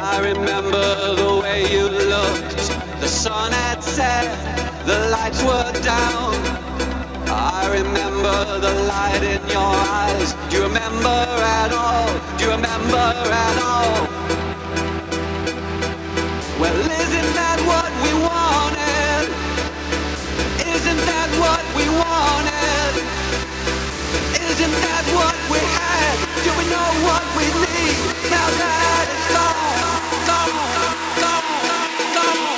I remember the way you looked. The sun had set, the lights were down. I remember the light in your eyes. Do you remember at all? Do you remember at all? Well, isn't that what we wanted? Isn't that what we wanted? Isn't that what we had? Do we know what we need? Now that it's gone, estamos, estamos, estamos.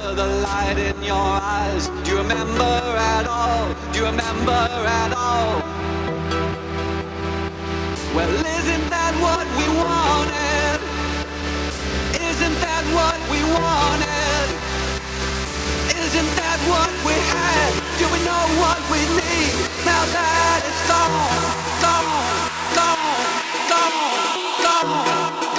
The light in your eyes. Do you remember at all? Do you remember at all? Well, isn't that what we wanted? Isn't that what we wanted? Isn't that what we had? Do we know what we need? Now that it's gone, gone, gone, gone, gone,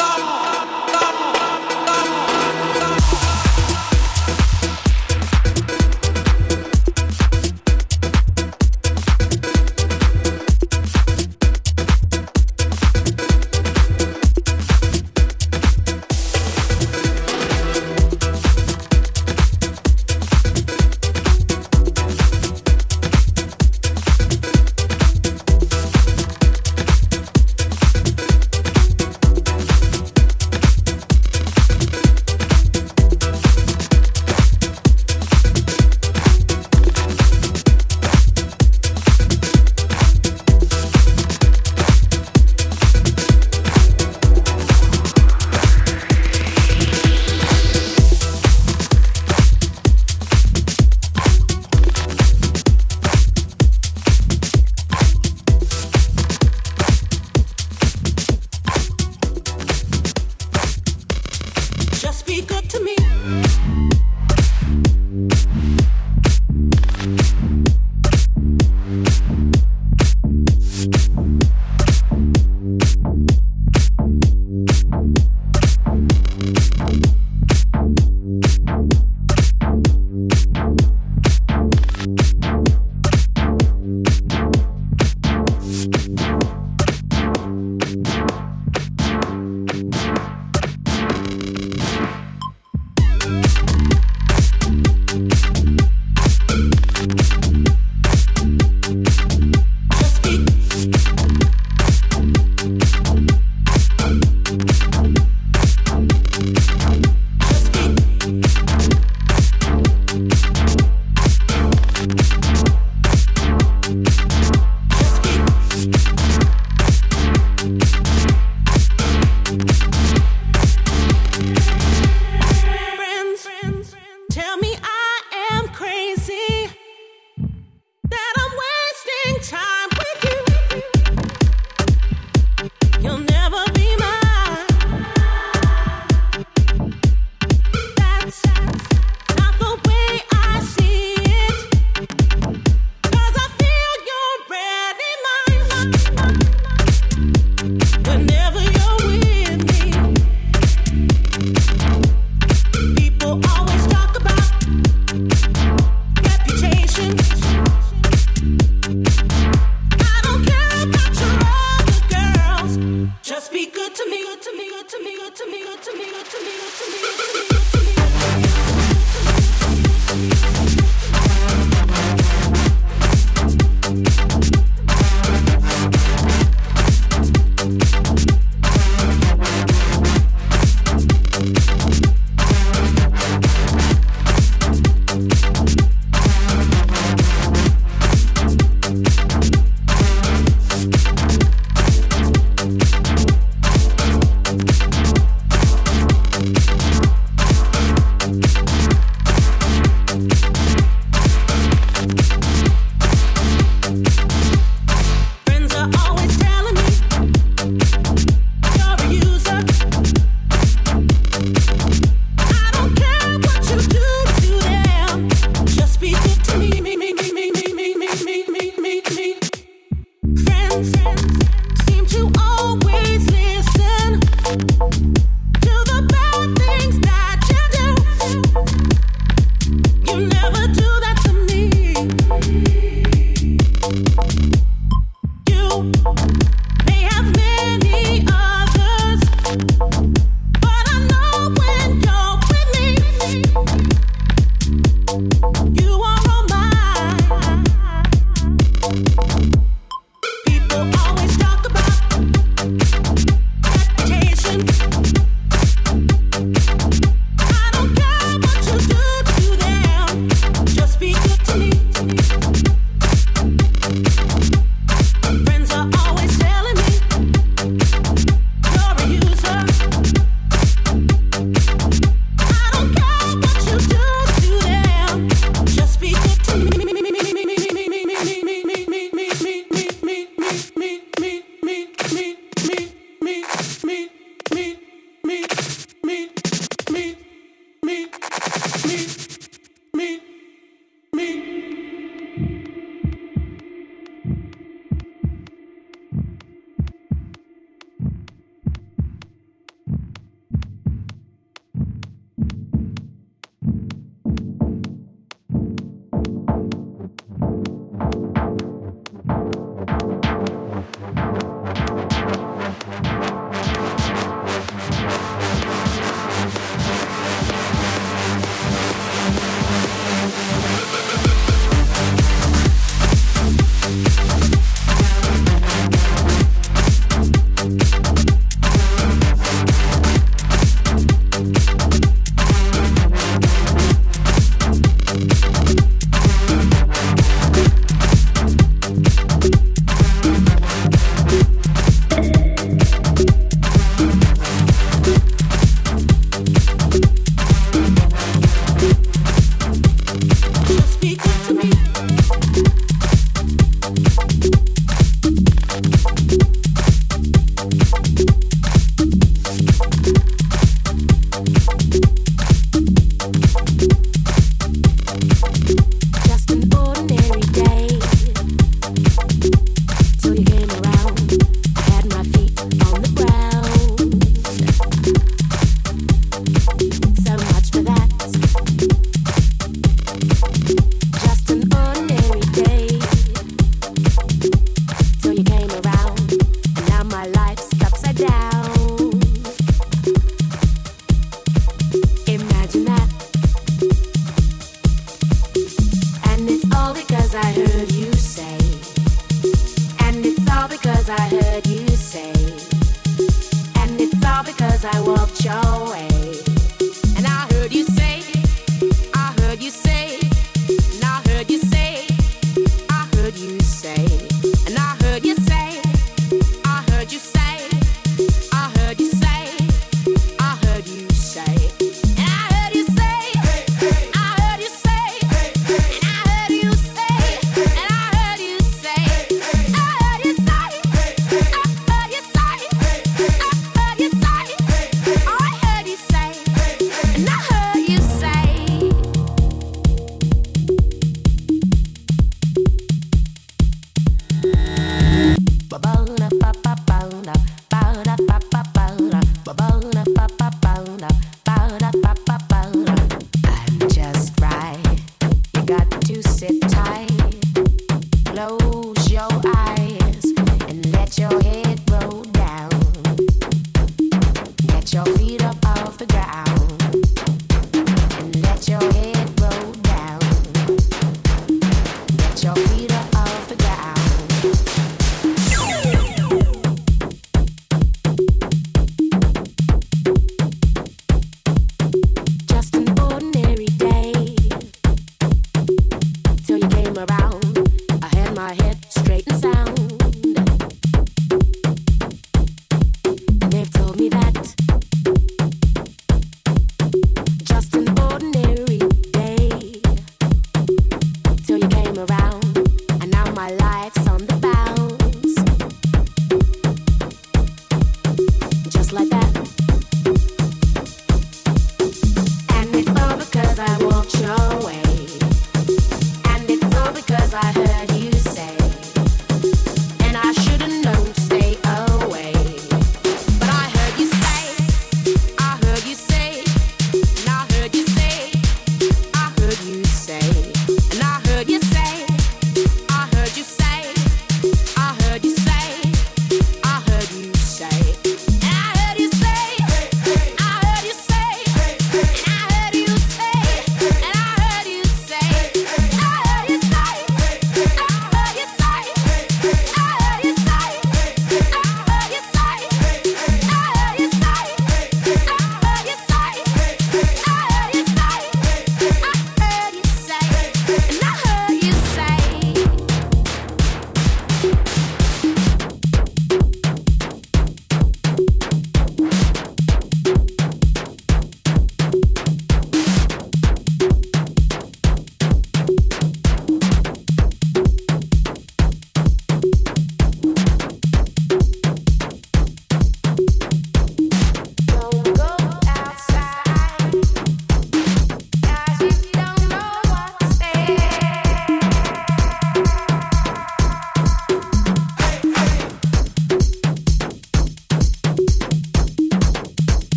life.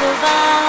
survive.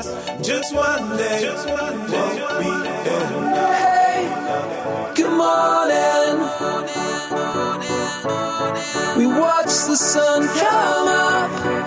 Can't. Just one day, just one day won't be enough. Hey, good morning. We watch the sun come up.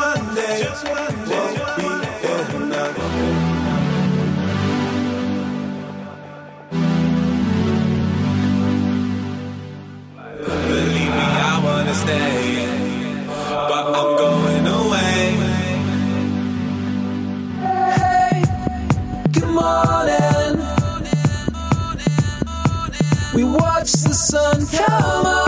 One day, one day stay, but I'm going away. Hey, good morning. We watch the sun come up.